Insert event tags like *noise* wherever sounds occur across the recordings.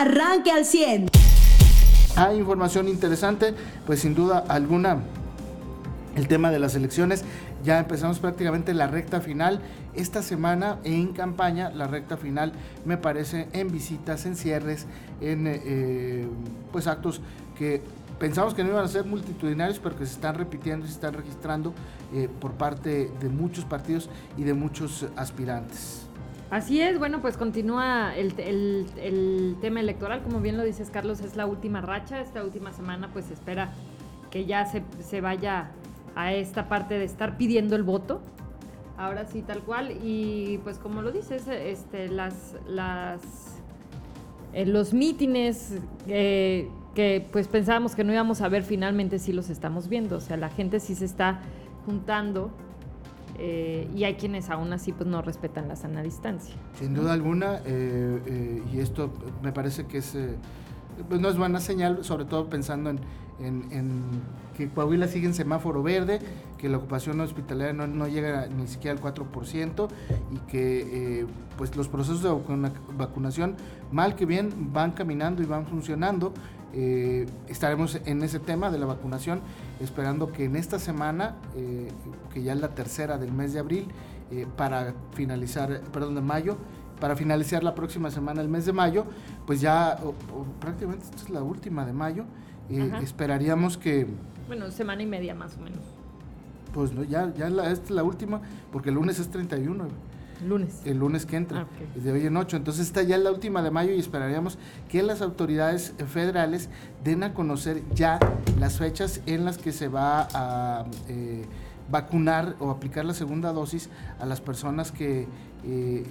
arranque al 100. Hay información interesante, pues sin duda alguna el tema de las elecciones. Ya empezamos prácticamente la recta final. Esta semana en campaña, la recta final me parece en visitas, en cierres, en eh, pues actos que pensamos que no iban a ser multitudinarios, pero que se están repitiendo y se están registrando eh, por parte de muchos partidos y de muchos aspirantes. Así es, bueno, pues continúa el, el, tema electoral, como bien lo dices Carlos, es la última racha, esta última semana pues espera que ya se, se vaya a esta parte de estar pidiendo el voto, ahora sí tal cual, y pues como lo dices, este, las, las, eh, los mítines eh, que pues pensábamos que no íbamos a ver finalmente sí los estamos viendo, o sea, la gente sí se está juntando eh, y hay quienes aún así pues no respetan la sana distancia. Sin duda alguna, eh, eh, y esto me parece que es, no es buena señal, sobre todo pensando en, que Coahuila sigue en semáforo verde, que la ocupación hospitalaria no, llega ni siquiera al 4% y que pues los procesos de vacunación, mal que bien, van caminando y van funcionando. Eh, estaremos en ese tema de la vacunación, esperando que en esta semana, eh, que ya es la tercera del mes de abril, eh, para finalizar, perdón, de mayo, para finalizar la próxima semana, el mes de mayo, pues ya prácticamente esta es la última de mayo, esperaríamos que... Bueno, semana y media más o menos. Pues ya, ya esta es la última, porque el lunes es 31. Lunes. El lunes que entra, ah, de hoy en ocho. Entonces está ya la última de mayo y esperaríamos que las autoridades federales den a conocer ya las fechas en las que se va a eh, vacunar o aplicar la segunda dosis a las personas que eh,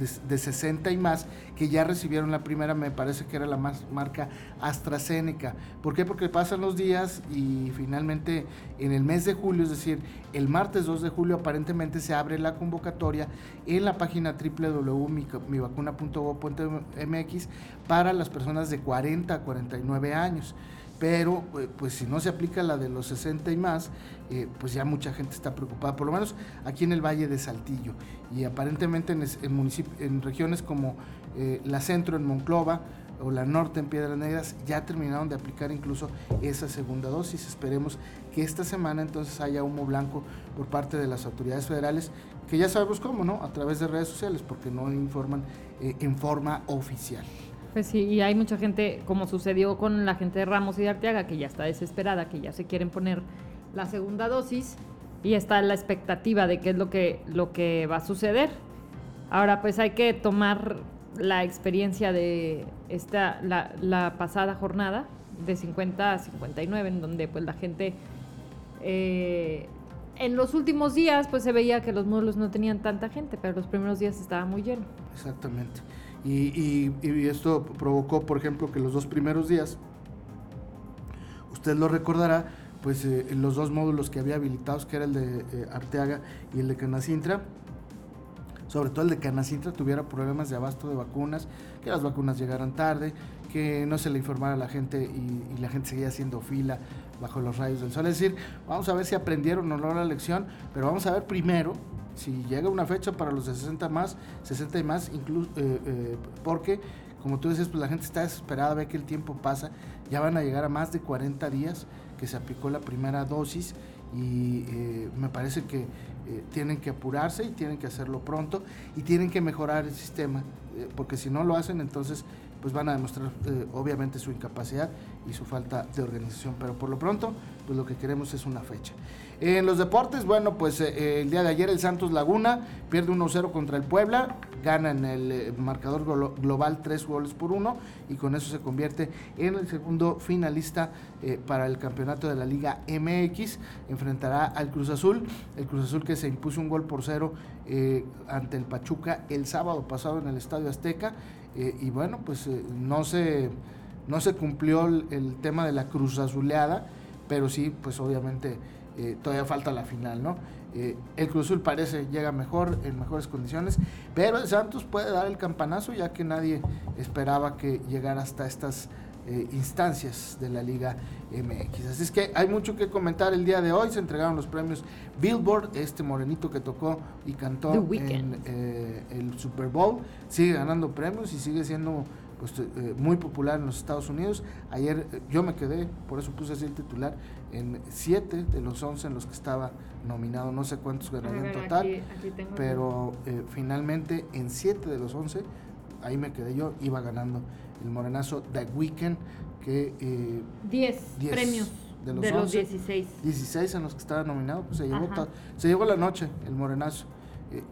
de, 60 y más que ya recibieron la primera, me parece que era la más marca AstraZeneca. ¿Por qué? Porque pasan los días y finalmente en el mes de julio, es decir, el martes 2 de julio aparentemente se abre la convocatoria en la página www.mivacuna.gov.mx para las personas de 40 a 49 años pero eh, pues si no se aplica la de los 60 y más, eh, pues ya mucha gente está preocupada, por lo menos aquí en el Valle de Saltillo y aparentemente en, regiones como eh, la Centro en Monclova o la Norte en Piedras Negras ya terminaron de aplicar incluso esa segunda dosis. Esperemos que esta semana entonces haya humo blanco por parte de las autoridades federales, que ya sabemos cómo, ¿no? A través de redes sociales, porque no informan en forma oficial. Pues sí, y hay mucha gente, como sucedió con la gente de Ramos y de Arteaga, que ya está desesperada, que ya se quieren poner la segunda dosis y está la expectativa de qué es lo que, lo que va a suceder. Ahora, pues hay que tomar la experiencia de esta, la, la pasada jornada, de 50 a 59, en donde pues la gente... Eh, en los últimos días pues se veía que los módulos no tenían tanta gente, pero los primeros días estaba muy lleno. Exactamente. Y, esto provocó, por ejemplo, que los dos primeros días, usted lo recordará, pues eh, los dos módulos que había habilitados, que era el de eh, Arteaga y el de Canacintra, sobre todo el de Canacintra tuviera problemas de abasto de vacunas, que las vacunas llegaran tarde, que no se le informara a la gente y, y, la gente seguía haciendo fila bajo los rayos del sol. Es decir, vamos a ver si aprendieron o no la lección, pero vamos a ver primero si llega una fecha para los de 60 más, 60 y más, incluso eh, eh, porque como tú dices, pues la gente está desesperada, ve que el tiempo pasa, ya van a llegar a más de 40 días que se aplicó la primera dosis y eh, me parece que tienen que apurarse y tienen que hacerlo pronto y tienen que mejorar el sistema, porque si no lo hacen entonces pues van a demostrar obviamente su incapacidad y su falta de organización, pero por lo pronto pues lo que queremos es una fecha. En los deportes, bueno, pues eh, el día de ayer el Santos Laguna pierde 1-0 contra el Puebla, gana en el eh, marcador global 3 goles por 1 y con eso se convierte en el segundo finalista eh, para el campeonato de la Liga MX. Enfrentará al Cruz Azul, el Cruz Azul que se impuso un gol por cero ante el Pachuca el sábado pasado en el Estadio Azteca y bueno, pues no se no se cumplió el, tema de la Cruz Azuleada, pero sí, pues obviamente eh, todavía falta la final, ¿no? Eh, el Cruz Azul parece llega mejor, en mejores condiciones, pero el Santos puede dar el campanazo ya que nadie esperaba que llegara hasta estas eh, instancias de la Liga MX. Así es que hay mucho que comentar el día de hoy. Se entregaron los premios Billboard, este morenito que tocó y cantó en el Super Bowl. Sigue ganando premios y sigue siendo pues, eh, muy popular en los Estados Unidos. Ayer eh, yo me quedé, por eso puse así el titular, en siete de los 11 en los que estaba nominado, no sé cuántos ganaría en total, pero eh, finalmente en siete de los 11, ahí me quedé yo, iba ganando el morenazo The Weeknd, que... 10 premios. De los, de 16. 16 en los que estaba nominado, pues se llevó, se llevó la noche el morenazo.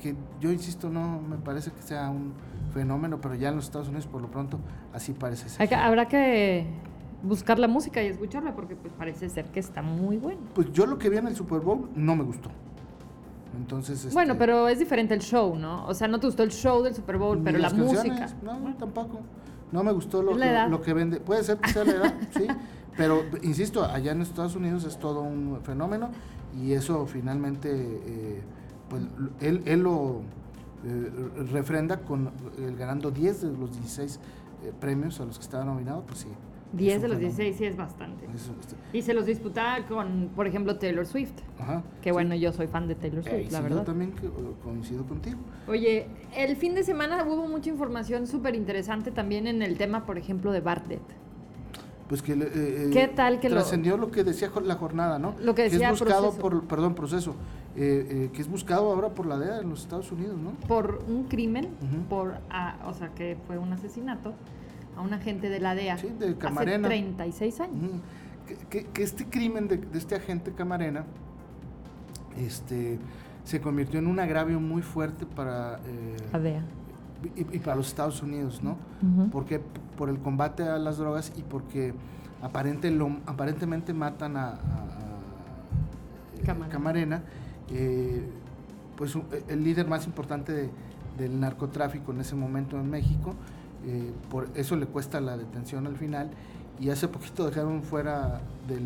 que yo insisto, no me parece que sea un fenómeno, pero ya en los Estados Unidos por lo pronto así parece ser. habrá que buscar la música y escucharla porque pues parece ser que está muy bueno. Pues yo lo que vi en el Super Bowl no me gustó. Entonces, este, bueno, pero es diferente el show, ¿no? O sea, no te gustó el show del Super Bowl, pero la música. No, tampoco. No me gustó lo, lo, que vende. Puede ser que sea la edad, sí. *laughs* Pero, insisto, allá en Estados Unidos es todo un fenómeno y eso finalmente, eh, pues él, él lo eh, refrenda con el ganando 10 de los 16 eh, premios a los que estaba nominado, pues sí. 10 de los 16 sí es bastante. y se los disputaba con, por ejemplo, Taylor Swift. Ajá, que bueno, yo soy fan de Taylor Swift, la verdad. Yo también coincido contigo. Oye, el fin de semana hubo mucha información súper interesante también en el tema, por ejemplo, de Bartlett. Pues que eh, ¿Qué tal que trascendió lo, que decía la jornada, ¿no? Lo que decía es buscado por, perdón, proceso eh, eh, que es buscado ahora por la DEA en los Estados Unidos, ¿no? Por un crimen, por, o sea, que fue un asesinato a un agente de la DEA sí, de Camarena. hace 36 años. que, este crimen de, este agente Camarena este, se convirtió en un agravio muy fuerte para... Eh, la DEA. Y, para los Estados Unidos, ¿no? Porque por el combate a las drogas y porque aparente lo, aparentemente matan a, Camarena eh, pues el líder más importante del narcotráfico en ese momento en México. Eh, por eso le cuesta la detención al final. Y hace poquito dejaron fuera de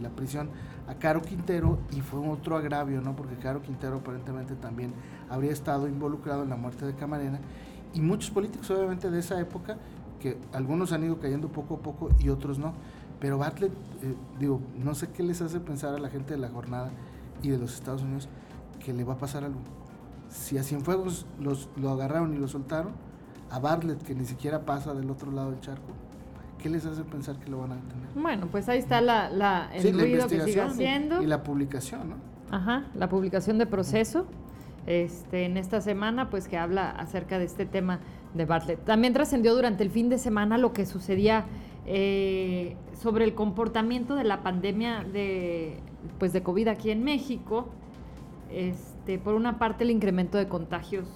la prisión a Caro Quintero y fue otro agravio, ¿no? Porque Caro Quintero aparentemente también habría estado involucrado en la muerte de Camarena. Y muchos políticos, obviamente, de esa época, que algunos han ido cayendo poco a poco y otros no. Pero Bartlett, eh, digo, no sé qué les hace pensar a la gente de la jornada y de los Estados Unidos que le va a pasar algo. Si a Cienfuegos los, lo agarraron y lo soltaron, a Bartlett, que ni siquiera pasa del otro lado del charco, ¿qué les hace pensar que lo van a detener? Bueno, pues ahí está la, la el ruido que sigue haciendo. Y, la publicación, ¿no? Ajá, la publicación de proceso. Este, en esta semana, pues que habla acerca de este tema de Bartlett. También trascendió durante el fin de semana lo que sucedía eh, sobre el comportamiento de la pandemia de, pues de COVID aquí en México. Este, por una parte, el incremento de contagios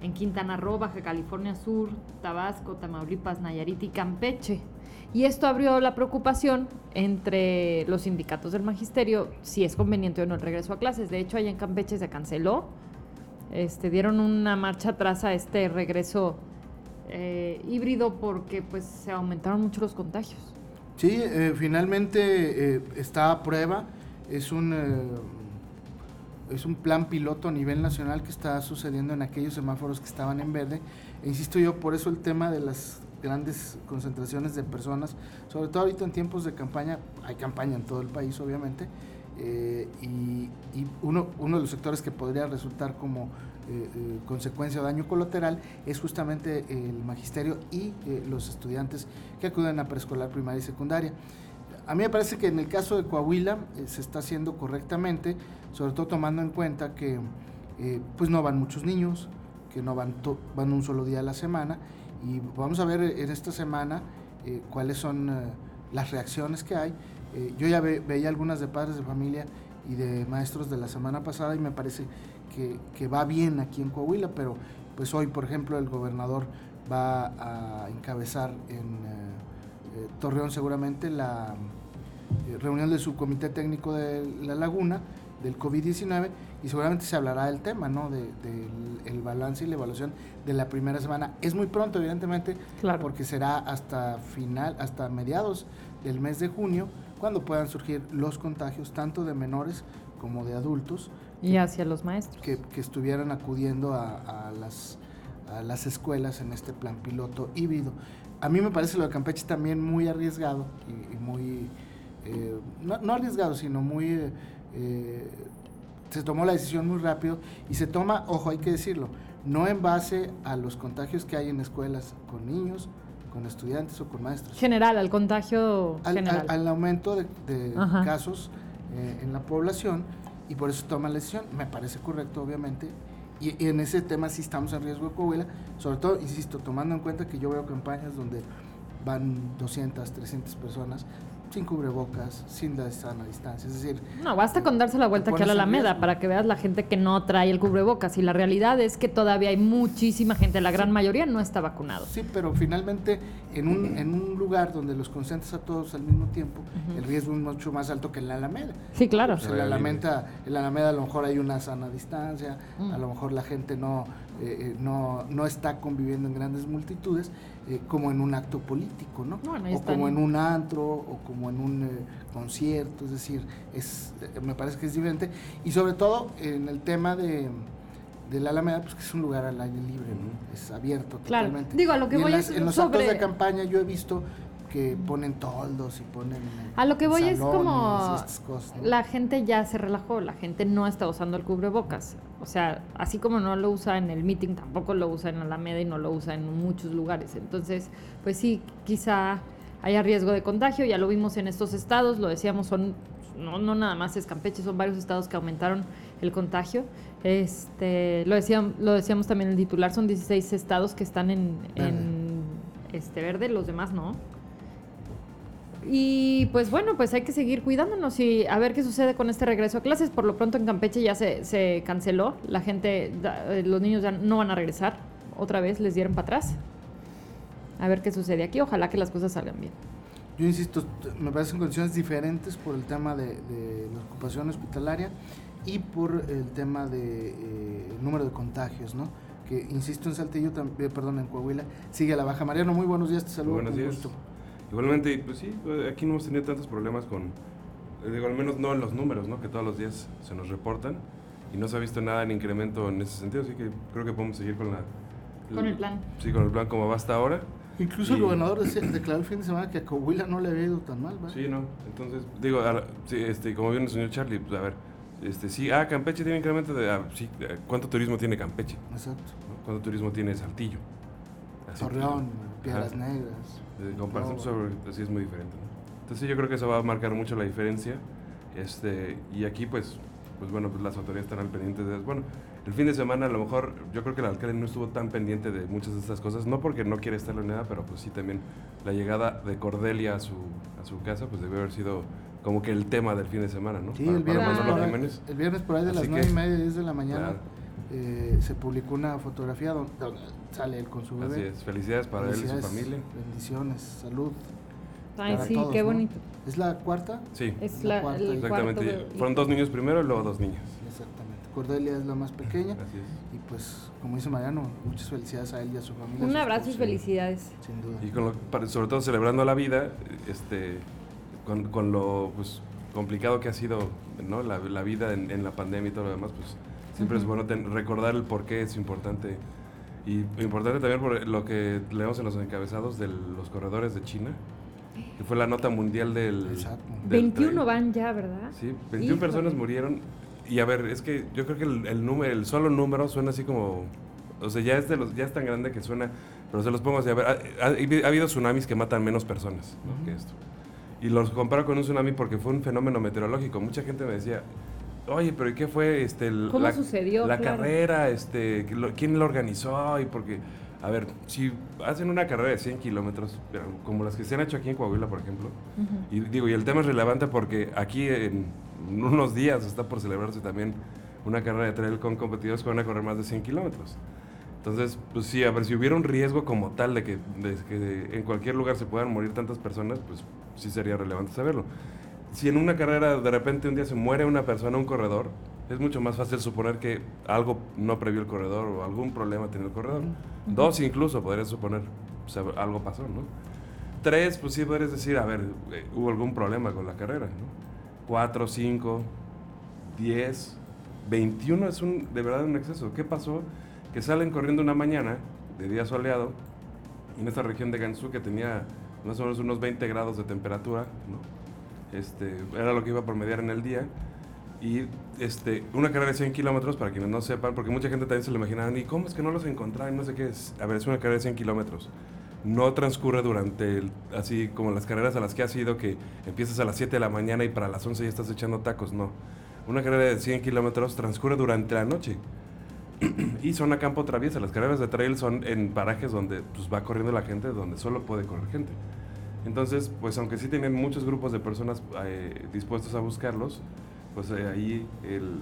en Quintana Roo, Baja California Sur, Tabasco, Tamaulipas, Nayarit y Campeche. Y esto abrió la preocupación entre los sindicatos del magisterio si es conveniente o no el regreso a clases. De hecho, allá en Campeche se canceló. Este, dieron una marcha atrás a este regreso eh, híbrido porque pues se aumentaron mucho los contagios. Sí, eh, finalmente eh, está a prueba es un, es un plan piloto a nivel nacional que está sucediendo en aquellos semáforos que estaban en verde. E insisto yo, por eso el tema de las grandes concentraciones de personas, sobre todo ahorita en tiempos de campaña, hay campaña en todo el país obviamente, eh, y, uno, uno de los sectores que podría resultar como eh, consecuencia o daño colateral es justamente el magisterio y los estudiantes que acuden a preescolar, primaria y secundaria. A mí me parece que en el caso de Coahuila eh, se está haciendo correctamente, sobre todo tomando en cuenta que eh, pues no van muchos niños, que no van, van un solo día a la semana y vamos a ver en esta semana eh, cuáles son las reacciones que hay. yo ya veía algunas de padres de familia y de maestros de la semana pasada y me parece que, que va bien aquí en Coahuila, pero pues hoy, por ejemplo, el gobernador va a encabezar en eh, Torreón seguramente la eh, reunión del subcomité técnico de la laguna del COVID-19 y seguramente se hablará del tema, ¿no? Del de, el balance y la evaluación de la primera semana. Es muy pronto, evidentemente, porque será hasta final, hasta mediados del mes de junio, cuando puedan surgir los contagios, tanto de menores como de adultos. Y hacia los maestros. Que, estuvieran acudiendo a, las, a las escuelas en este plan piloto híbrido a mí me parece lo de Campeche también muy arriesgado y, muy, eh, no, arriesgado, sino muy, eh, se tomó la decisión muy rápido y se toma, ojo, hay que decirlo, no en base a los contagios que hay en escuelas con niños, con estudiantes o con maestros. General, al contagio al, general. Al, aumento de, casos eh, en la población y por eso toma la decisión. Me parece correcto, obviamente. Y, en ese tema sí estamos en riesgo de Coahuila, sobre todo, insisto, tomando en cuenta que yo veo campañas donde van 200, 300 personas, sin cubrebocas, sin la sana distancia. Es decir, no, basta con darse la vuelta aquí a la Alameda para que veas la gente que no trae el cubrebocas. Y la realidad es que todavía hay muchísima gente, la gran mayoría no está vacunado. Sí, pero finalmente en un, en un lugar donde los concentras a todos al mismo tiempo, el riesgo es mucho más alto que en la Alameda. Sí, claro. en, la Alameda, en la Alameda a lo mejor hay una sana distancia, mm. a lo mejor la gente no, eh, eh, no, no está conviviendo en grandes multitudes eh, como en un acto político, ¿no? o como en un antro, o como en un eh, concierto, es decir, es, eh, me parece que es diferente. Y sobre todo en el tema de, de la Alameda, pues que es un lugar al aire libre, ¿no? Es abierto claro. totalmente. Digo, a lo que voy en, es en los actos de campaña yo he visto que ponen toldos y ponen a lo que voy es como la gente ya se relajó la gente no está usando el cubrebocas. O sea así como no lo usa en el meeting tampoco lo usa en Alameda y no lo usa en muchos lugares. Entonces pues sí quizá haya riesgo de contagio ya lo vimos en estos estados lo decíamos son no, no nada más es Campeche son varios estados que aumentaron el contagio. Este lo decíamos lo decíamos también en el titular son 16 estados que están en, en este verde los demás no y pues bueno, pues hay que seguir cuidándonos y a ver qué sucede con este regreso a clases. Por lo pronto en Campeche ya se, se canceló. La gente, eh, los niños ya no van a regresar. Otra vez les dieron para atrás. A ver qué sucede aquí. Ojalá que las cosas salgan bien. Yo insisto, me parecen condiciones diferentes por el tema de, la ocupación hospitalaria y por el tema de eh, número de contagios, ¿no? Que insisto en Saltillo, también, perdón, en Coahuila, sigue la baja. Mariano, muy buenos días, te saludo. buenos días. Igualmente, pues sí, aquí no hemos tenido tantos problemas con, eh, digo, al menos no en los números, ¿no? Que todos los días se nos reportan y no se ha visto nada en incremento en ese sentido, así que creo que podemos seguir con la... con el plan. Sí, con el plan como va hasta ahora. Incluso el gobernador declaró el fin de semana que a Coahuila no le había ido tan mal, ¿verdad? Sí, no. Entonces, digo, sí, este, como bien el señor Charlie, pues a ver, este, sí, ah, Campeche tiene incremento de, ah, sí, ¿cuánto turismo tiene Campeche? Exacto. ¿Cuánto turismo tiene Saltillo? Torreón, Piedras Negras. De comparación sobre, así es muy diferente. Entonces yo creo que eso va a marcar mucho la diferencia. Este, y aquí pues, pues bueno, pues las autoridades están al pendiente de... Bueno, el fin de semana a lo mejor yo creo que el alcalde no estuvo tan pendiente de muchas de estas cosas, no porque no quiere estar en nada, pero pues sí también la llegada de Cordelia a su, a su casa pues debe haber sido como que el tema del fin de semana, ¿no? Sí, el, viernes, el viernes por ahí de las nueve y media, 10 de la mañana. Eh, se publicó una fotografía donde, sale él con su bebé. Así es, felicidades para él y su familia. Bendiciones, salud. Ay, sí, qué bonito. ¿Es la cuarta? Sí, es la, cuarta. Exactamente. Fueron dos niños primero y luego dos niñas. Exactamente. Cordelia es la más pequeña. Así es. Y pues, como dice Mariano, muchas felicidades a él y a su familia. Un abrazo y felicidades. Sin duda. Y con sobre todo celebrando la vida, este, con, con lo pues, complicado que ha sido ¿no? la, la vida en, en, la pandemia y todo lo demás, pues Siempre es bueno recordar el por qué es importante. Y importante también por lo que leemos en los encabezados de los corredores de China, que fue la nota mundial del... 21 van ya, ¿verdad? Sí, 21 personas murieron. Y a ver, es que yo creo que el, número, el solo número suena así como... O sea, ya es, de los, ya es tan grande que suena, pero se los pongo así. A ver, ha, habido tsunamis que matan menos personas que esto. Y los comparo con un tsunami porque fue un fenómeno meteorológico. Mucha gente me decía, oye, pero ¿y qué fue este, la, sucedió, la carrera? Este, ¿Quién lo organizó? Y porque, a ver, si hacen una carrera de 100 kilómetros, como las que se han hecho aquí en Coahuila, por ejemplo, y digo, y el tema es relevante porque aquí en unos días está por celebrarse también una carrera de trail con competidores que van a correr más de 100 kilómetros. Entonces, pues sí, a ver, si hubiera un riesgo como tal de que, de que en cualquier lugar se puedan morir tantas personas, pues sí sería relevante saberlo si en una carrera de repente un día se muere una persona, un corredor, es mucho más fácil suponer que algo no previó el corredor o algún problema tiene el corredor. Dos incluso podrías suponer, algo pasó, ¿no? Tres, pues sí podrías decir, a ver, eh, hubo algún problema con la carrera, ¿no? Cuatro, cinco, diez, veintiuno es un, de verdad un exceso. ¿Qué pasó? Que salen corriendo una mañana de día soleado en esta región de Gansu que tenía más o menos unos 20 grados de temperatura, ¿no? Este, era lo que iba a promediar en el día. Y este, una carrera de 100 kilómetros, para quienes no sepan, porque mucha gente también se lo imaginaban, ¿y cómo es que no los encontraron? No sé qué es. A ver, es una carrera de 100 kilómetros. no transcurre durante, el, así como las carreras a las que has ido, que empiezas a las 7 de la mañana y para las 11 ya estás echando tacos, no. Una carrera de 100 kilómetros transcurre durante la noche. *clears throat* y son a campo traviesa. Las carreras de trail son en parajes donde pues, va corriendo la gente, donde solo puede correr gente. Entonces, pues aunque sí tienen muchos grupos de personas eh, dispuestos a buscarlos, pues eh, ahí el,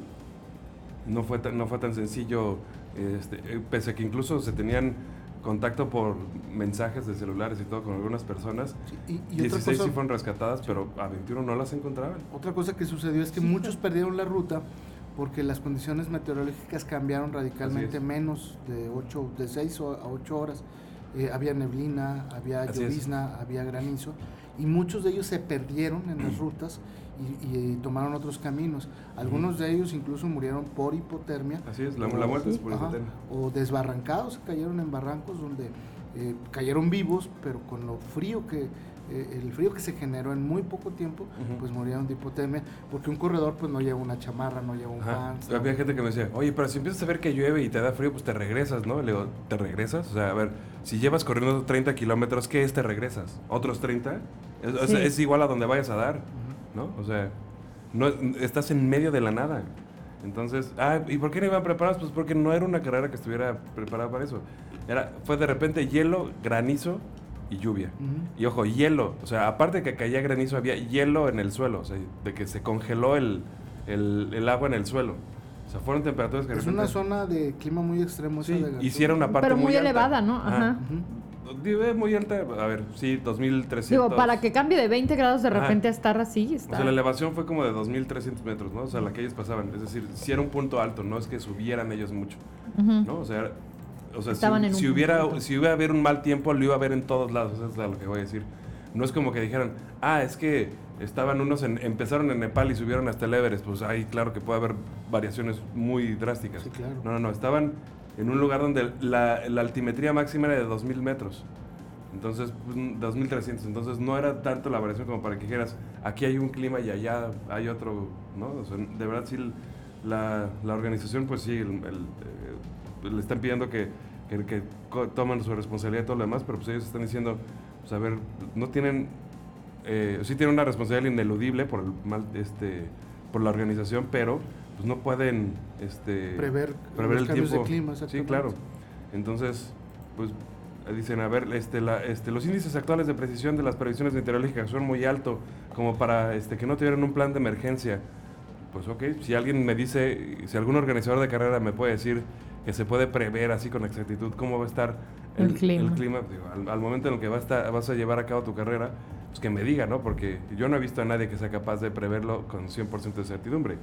no, fue tan, no fue tan sencillo, este, eh, pese a que incluso se tenían contacto por mensajes de celulares y todo con algunas personas. Sí, y, y 16 otra cosa, sí fueron rescatadas, pero a 21 no las encontraban. otra cosa que sucedió es que muchos perdieron la ruta porque las condiciones meteorológicas cambiaron radicalmente menos de 8, de 6 a 8 horas. Eh, había neblina, había Así es. llovizna, había granizo y muchos de ellos se perdieron en las rutas y, y tomaron otros caminos. Algunos de ellos incluso murieron por hipotermia. Así es, la, o- la muerte es por hipotermia. O desbarrancados, cayeron en barrancos donde eh, cayeron vivos, pero con lo frío que eh, el frío que se generó en muy poco tiempo, pues murieron de hipotermia, porque un corredor pues no lleva una chamarra, no lleva un Ajá. pants. Había ¿no? gente que me decía, oye, pero si empiezas a ver que llueve y te da frío, pues te regresas, ¿no? Le digo, ¿te regresas? O sea, a ver, si llevas corriendo 30 kilómetros, ¿qué es te regresas? ¿Otros 30? Es, o sea, es igual a donde vayas a dar, ¿no? O sea, no, estás en medio de la nada. Entonces, ah, ¿y por qué no iban preparados? Pues porque no era una carrera que estuviera preparada para eso. Era, fue de repente hielo, granizo y lluvia. Y ojo, hielo. O sea, aparte de que caía granizo, había hielo en el suelo. O sea, de que se congeló el, el, el agua en el suelo. O sea, fueron temperaturas que Es repente... una zona de clima muy extremo. esa Sí, de Gazú. hiciera una parte Pero muy elevada, ¿no? Ajá. Es muy alta, a ver, sí, 2300. Digo, para que cambie de 20 grados de Ajá. repente a estar así, O está. sea, la elevación fue como de 2300 metros, ¿no? O sea, la que ellos pasaban. Es decir, si era un punto alto, no es que subieran ellos mucho, Ujú. ¿no? O sea, o sea Estaban si, en un si hubiera, si iba a haber un mal tiempo, lo iba a ver en todos lados, eso es lo que voy a decir. No es como que dijeran, ah, es que estaban unos, en, empezaron en Nepal y subieron hasta el Everest. Pues ahí, claro que puede haber variaciones muy drásticas. Sí, claro. No, no, no, estaban en un lugar donde la, la altimetría máxima era de 2000 metros. Entonces, pues, 2300. Entonces, no era tanto la variación como para que dijeras, aquí hay un clima y allá hay otro, ¿no? O sea, de verdad, sí, la, la organización, pues sí, el- el, eh, le están pidiendo que, que, que tomen su responsabilidad y todo lo demás, pero pues ellos están diciendo, pues a ver, no tienen, eh, sí tienen una responsabilidad ineludible por el mal, este, por la organización, pero pues no pueden, este, Prever prever los el cambios de tiempo. clima, sí, claro. Entonces, pues dicen, a ver, este, la, este, los índices actuales de precisión de las previsiones meteorológicas son muy altos como para este, que no tuvieran un plan de emergencia. Pues ok, si alguien me dice, si algún organizador de carrera me puede decir que se puede prever así con exactitud cómo va a estar El clima. digo, al, al momento en el que va a estar- vas a llevar a cabo tu carrera, pues que me diga, ¿no? Porque yo no he visto a nadie que sea capaz de preverlo con 100% de certidumbre.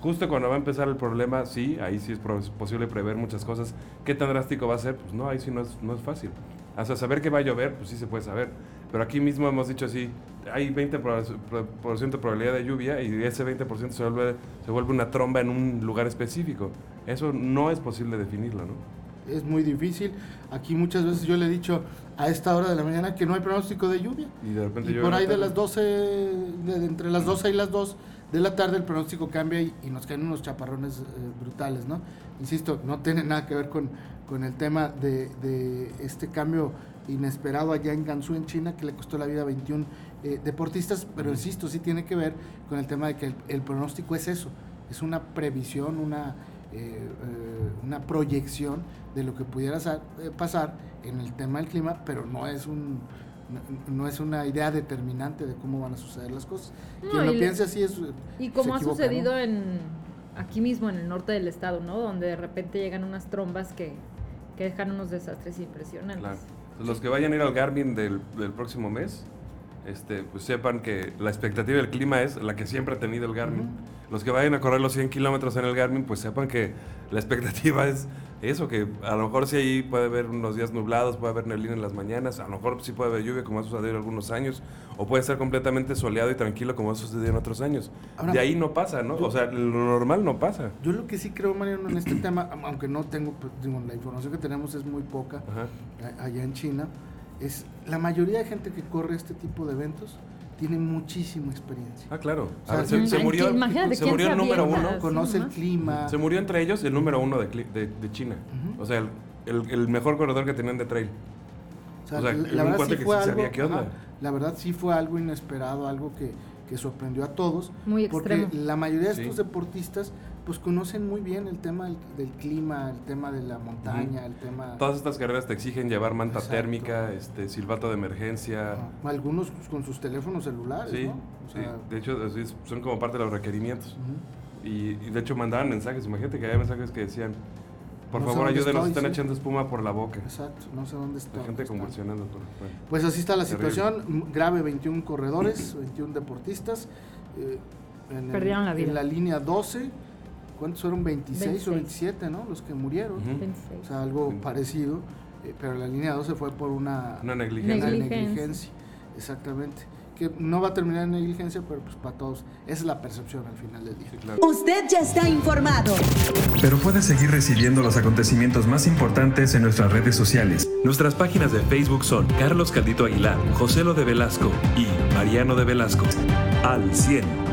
Justo cuando va a empezar el problema, sí, ahí sí es posible prever muchas cosas. ¿Qué tan drástico va a ser? Pues no, ahí sí no es, no es fácil. Hasta saber que va a llover, pues sí se puede saber. Pero aquí mismo hemos dicho así, hay 20% pro- por ciento de probabilidad de lluvia y ese 20% se vuelve, se vuelve una tromba en un lugar específico. Eso no es posible definirlo, ¿no? Es muy difícil. Aquí muchas veces yo le he dicho a esta hora de la mañana que no hay pronóstico de lluvia. Y de repente Y por ahí de las 12, de- de entre las 12 y las 2 de la tarde el pronóstico cambia y, y nos caen unos chaparrones eh, brutales, ¿no? Insisto, no tiene nada que ver con, con el tema de, de este cambio inesperado allá en Gansu, en China, que le costó la vida a 21 eh, deportistas, pero insisto, sí tiene que ver con el tema de que el, el pronóstico es eso, es una previsión, una, eh, eh, una proyección de lo que pudiera eh, pasar en el tema del clima, pero no es un no, no es una idea determinante de cómo van a suceder las cosas. No, Quien lo piense así es Y como ha equivoca, sucedido ¿no? en aquí mismo en el norte del estado, ¿no? Donde de repente llegan unas trombas que, que dejan unos desastres impresionantes. Claro. Los que vayan a ir al Garmin del, del próximo mes, este, pues sepan que la expectativa del clima es la que siempre ha tenido el Garmin. Ujú. Los que vayan a correr los 100 kilómetros en el Garmin, pues sepan que la expectativa es eso, que a lo mejor sí ahí puede haber unos días nublados, puede haber neblina en las mañanas, a lo mejor sí puede haber lluvia como ha sucedido en algunos años, o puede ser completamente soleado y tranquilo como ha sucedido en otros años. Ahora- de ahí no pasa, ¿no? O sea, lo normal no pasa. Yo lo que sí creo, Mariano, en este *clears throat* tema, aunque no tengo, pues, digo, la información que tenemos es muy poca Ajá. allá en China, es la mayoría de gente que corre este tipo de eventos tiene muchísima experiencia. Ah, claro. O sea, A ver, se, Mm, se ¿en murió, imagínate se murió el número uno. Sí, Conoce el clima. Se murió entre ellos el número uno de, de, de China. O sea, el, el- el mejor corredor que tenían de trail. O sea, O sea, la, verdad cuate sí que fue algo, sabía qué onda. ajá, la verdad sí fue algo inesperado, algo que, que sorprendió a todos. Muy porque extremo. la mayoría de Sí. estos deportistas pues conocen muy bien el tema del, del clima, el tema de la montaña, el tema... Todas estas carreras te exigen llevar manta Exacto. térmica, este silbato de emergencia. Algunos pues, con sus teléfonos celulares, Sí, ¿no? O sí. sea, De hecho, son como parte de los requerimientos. Y, y de hecho mandaban mensajes. Imagínate que había mensajes que decían, por No favor ayúdenos, estoy, están sí. echando espuma por la boca. Exacto, no sé dónde está. La gente está. convulsionando. Por, bueno. Pues así está la Terrible. situación, grave 21 corredores, 21 deportistas. eh, en el- Perdieron la vida. En la línea 12, ¿cuántos fueron? 26 o 26. 27, ¿no? Los que murieron. 26. O sea, algo parecido, eh, pero la línea 12 fue por una, Una una negligencia. Negligencia. negligencia. Exactamente. Que no va a terminar en negligencia, pero pues para todos, esa es la percepción al final del día. Sí, claro. Usted ya está informado. Pero puedes seguir recibiendo los acontecimientos más importantes en nuestras redes sociales. Nuestras páginas de Facebook son Carlos Caldito Aguilar, José Lo de Velasco y Mariano de Velasco. Al 100.